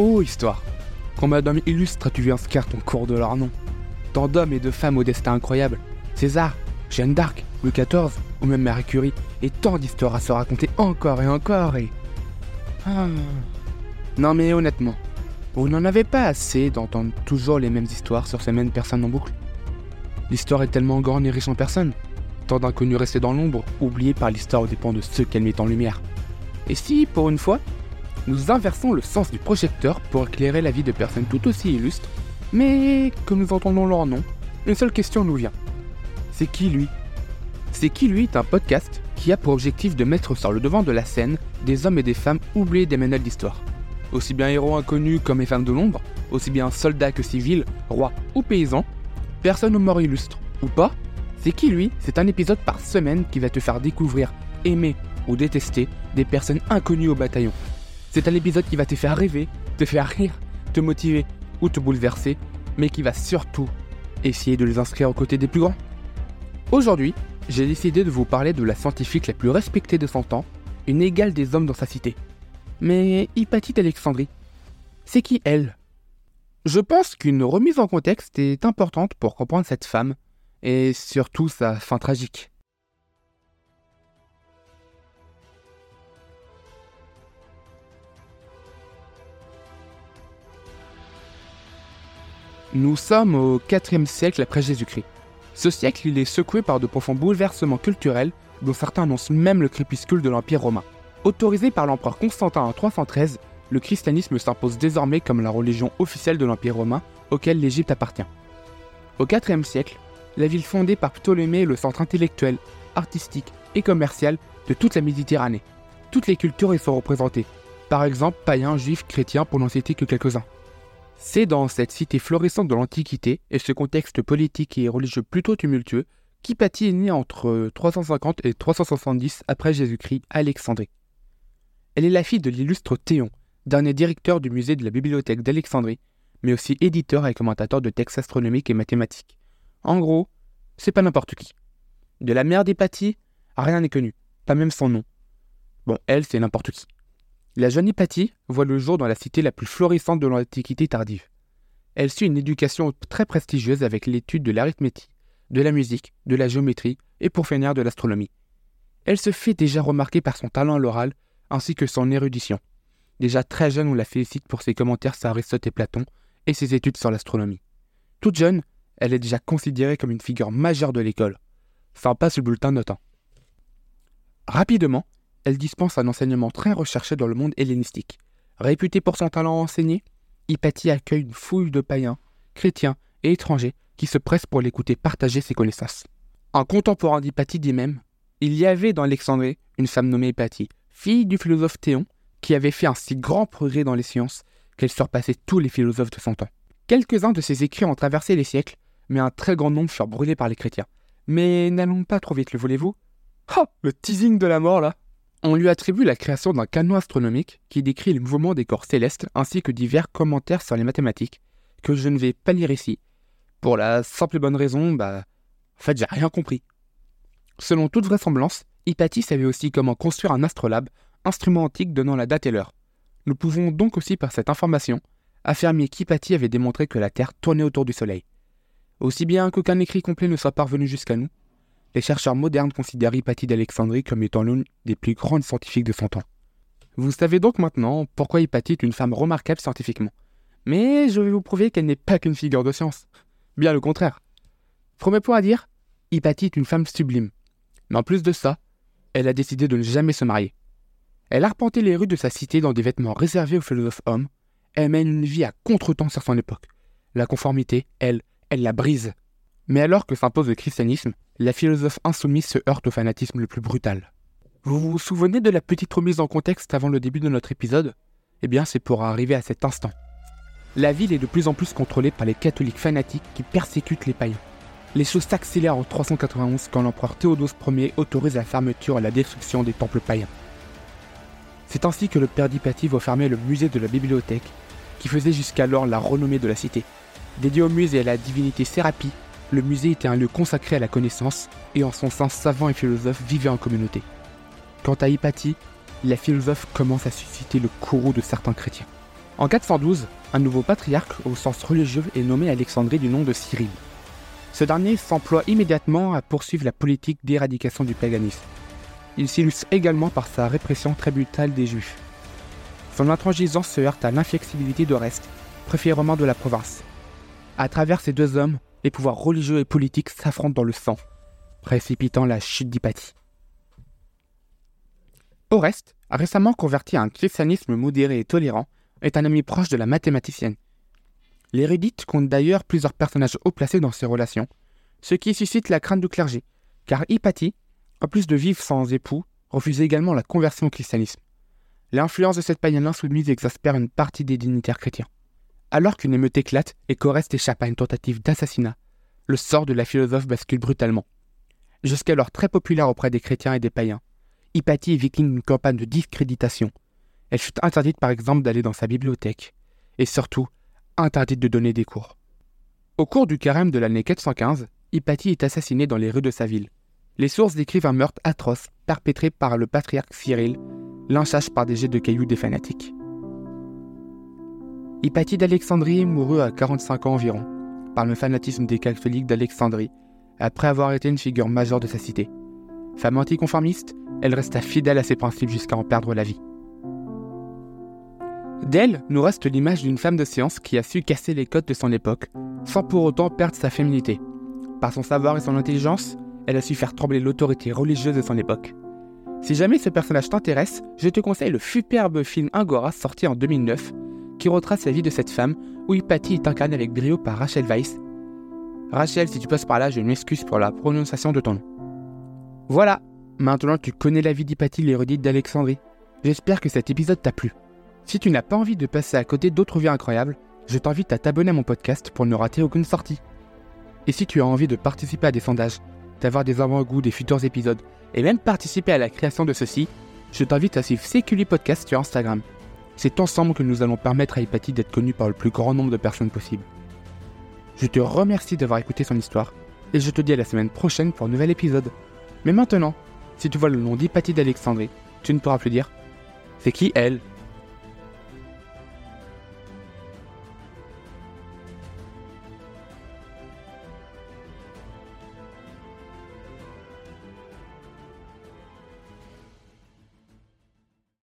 Oh, histoire d'hommes illustres as-tu vu inscrire ton cours de leur nom Tant d'hommes et de femmes au destin incroyable. César, Jeanne d'Arc, Louis XIV, ou même Marie Curie, et tant d'histoires à se raconter encore et encore et... Ah. Non mais honnêtement, vous n'en avez pas assez d'entendre toujours les mêmes histoires sur ces mêmes personnes en boucle. L'histoire est tellement grande et riche en personnes, tant d'inconnus restés dans l'ombre, oubliés par l'histoire aux dépens de ceux qu'elle met en lumière. Et si, pour une fois, nous inversons le sens du projecteur pour éclairer la vie de personnes tout aussi illustres, mais que nous entendons leur nom, une seule question nous vient. C'est qui lui? C'est qui lui est un podcast qui a pour objectif de mettre sur le devant de la scène des hommes et des femmes oubliés des manuels d'histoire? Aussi bien héros inconnus comme les femmes de l'ombre, aussi bien soldats que civils, rois ou paysans, personne ou mort illustre, ou pas, c'est qui lui? C'est un épisode par semaine qui va te faire découvrir, aimer ou détester des personnes inconnues au bataillon. C'est un épisode qui va te faire rêver, te faire rire, te motiver ou te bouleverser, mais qui va surtout essayer de les inscrire aux côtés des plus grands. Aujourd'hui, j'ai décidé de vous parler de la scientifique la plus respectée de son temps, une égale des hommes dans sa cité. Mais Hypatite Alexandrie, c'est qui elle? Je pense qu'une remise en contexte est importante pour comprendre cette femme, et surtout sa fin tragique. Nous sommes au IVe siècle après Jésus-Christ. Ce siècle, il est secoué par de profonds bouleversements culturels, dont certains annoncent même le crépuscule de l'Empire romain. Autorisé par l'empereur Constantin en 313, le christianisme s'impose désormais comme la religion officielle de l'Empire romain, auquel l'Égypte appartient. Au IVe siècle, la ville fondée par Ptolémée est le centre intellectuel, artistique et commercial de toute la Méditerranée. Toutes les cultures y sont représentées, par exemple païens, juifs, chrétiens pour n'en citer que quelques-uns. C'est dans cette cité florissante de l'Antiquité et ce contexte politique et religieux plutôt tumultueux qu'Hypatie est née entre 350 et 370 après Jésus-Christ à Alexandrie. Elle est la fille de l'illustre Théon, dernier directeur du musée de la bibliothèque d'Alexandrie, mais aussi éditeur et commentateur de textes astronomiques et mathématiques. En gros, c'est pas n'importe qui. De la mère d'Hypatie, rien n'est connu, pas même son nom. Bon, elle, c'est n'importe qui. La jeune Hypatie voit le jour dans la cité la plus florissante de l'Antiquité tardive. Elle suit une éducation très prestigieuse avec l'étude de l'arithmétique, de la musique, de la géométrie et pour finir de l'astronomie. Elle se fait déjà remarquer par son talent à l'oral ainsi que son érudition. Déjà très jeune, on la félicite pour ses commentaires sur Aristote et Platon et ses études sur l'astronomie. Toute jeune, elle est déjà considérée comme une figure majeure de l'école. Passe le bulletin notant. Rapidement, elle dispense un enseignement très recherché dans le monde hellénistique. Réputée pour son talent à enseigner, Hypatie accueille une foule de païens, chrétiens et étrangers qui se pressent pour l'écouter partager ses connaissances. Un contemporain d'Hypatie dit même Il y avait dans Alexandrie une femme nommée Hypatie, fille du philosophe Théon, qui avait fait un si grand progrès dans les sciences qu'elle surpassait tous les philosophes de son temps. Quelques-uns de ses écrits ont traversé les siècles, mais un très grand nombre furent brûlés par les chrétiens. Mais n'allons pas trop vite, le voulez-vous? Oh, le teasing de la mort là on lui attribue la création d'un canon astronomique qui décrit les mouvements des corps célestes ainsi que divers commentaires sur les mathématiques, que je ne vais pas lire ici. Pour la simple et bonne raison, bah. En fait, j'ai rien compris. Selon toute vraisemblance, Hypatie savait aussi comment construire un astrolabe, instrument antique donnant la date et l'heure. Nous pouvons donc aussi, par cette information, affirmer qu'Hypatie avait démontré que la Terre tournait autour du Soleil. Aussi bien qu'aucun écrit complet ne soit parvenu jusqu'à nous, les chercheurs modernes considèrent Hypatie d'Alexandrie comme étant l'une des plus grandes scientifiques de son temps. Vous savez donc maintenant pourquoi Hypatie est une femme remarquable scientifiquement. Mais je vais vous prouver qu'elle n'est pas qu'une figure de science. Bien le contraire. Premier point à dire, Hypatie est une femme sublime. Mais en plus de ça, elle a décidé de ne jamais se marier. Elle arpentait les rues de sa cité dans des vêtements réservés aux philosophes hommes. Elle mène une vie à contre-temps sur son époque. La conformité, elle, elle la brise. Mais alors que s'impose le christianisme, la philosophe insoumise se heurte au fanatisme le plus brutal. Vous vous souvenez de la petite remise en contexte avant le début de notre épisode? Eh bien, c'est pour arriver à cet instant. La ville est de plus en plus contrôlée par les catholiques fanatiques qui persécutent les païens. Les choses s'accélèrent en 391 quand l'empereur Théodose Ier autorise la fermeture et la destruction des temples païens. C'est ainsi que le père d'Hypatie va fermer le musée de la bibliothèque, qui faisait jusqu'alors la renommée de la cité. Dédié au musée et à la divinité Sérapie, le musée était un lieu consacré à la connaissance et en son sens savants et philosophes vivaient en communauté. Quant à Hypatie, la philosophe commence à susciter le courroux de certains chrétiens. En 412, un nouveau patriarche au sens religieux est nommé Alexandrie du nom de Cyril. Ce dernier s'emploie immédiatement à poursuivre la politique d'éradication du paganisme. Il s'illustre également par sa répression très brutale des Juifs. Son intransigeance se heurte à l'inflexibilité d'Oreste, préfet romain de la province. À travers ces deux hommes, les pouvoirs religieux et politiques s'affrontent dans le sang, précipitant la chute d'Hypatie. Oreste, récemment converti à un christianisme modéré et tolérant, est un ami proche de la mathématicienne. L'érudite compte d'ailleurs plusieurs personnages haut placés dans ses relations, ce qui suscite la crainte du clergé, car Hypatie, en plus de vivre sans époux, refuse également la conversion au christianisme. L'influence de cette païenne insoumise exaspère une partie des dignitaires chrétiens. Alors qu'une émeute éclate et qu'Oreste échappe à une tentative d'assassinat, le sort de la philosophe bascule brutalement. Jusqu'alors très populaire auprès des chrétiens et des païens, Hypatie est victime d'une campagne de discréditation. Elle fut interdite par exemple d'aller dans sa bibliothèque, et surtout interdite de donner des cours. Au cours du carême de l'année 415, Hypatie est assassinée dans les rues de sa ville. Les sources décrivent un meurtre atroce perpétré par le patriarche Cyril, lynchage par des jets de cailloux des fanatiques. Hypatie d'Alexandrie mourut à 45 ans environ, par le fanatisme des catholiques d'Alexandrie, après avoir été une figure majeure de sa cité. Femme anticonformiste, elle resta fidèle à ses principes jusqu'à en perdre la vie. D'elle nous reste l'image d'une femme de science qui a su casser les codes de son époque, sans pour autant perdre sa féminité. Par son savoir et son intelligence, elle a su faire trembler l'autorité religieuse de son époque. Si jamais ce personnage t'intéresse, je te conseille le superbe film Angora sorti en 2009, retrace la vie de cette femme, où Hypatie est incarnée avec brio par Rachel Weiss. Rachel, si tu passes par là, je m'excuse pour la prononciation de ton nom. Voilà, maintenant tu connais la vie d'Hypatie l'érudite d'Alexandrie. J'espère que cet épisode t'a plu. Si tu n'as pas envie de passer à côté d'autres vies incroyables, je t'invite à t'abonner à mon podcast pour ne rater aucune sortie. Et si tu as envie de participer à des sondages, d'avoir des avant-goûts des futurs épisodes, et même participer à la création de ceux-ci, je t'invite à suivre CQLI Podcast sur Instagram. C'est ensemble que nous allons permettre à Hypatie d'être connue par le plus grand nombre de personnes possible. Je te remercie d'avoir écouté son histoire, et je te dis à la semaine prochaine pour un nouvel épisode. Mais maintenant, si tu vois le nom d'Hypatie d'Alexandrie, tu ne pourras plus dire C'est qui elle?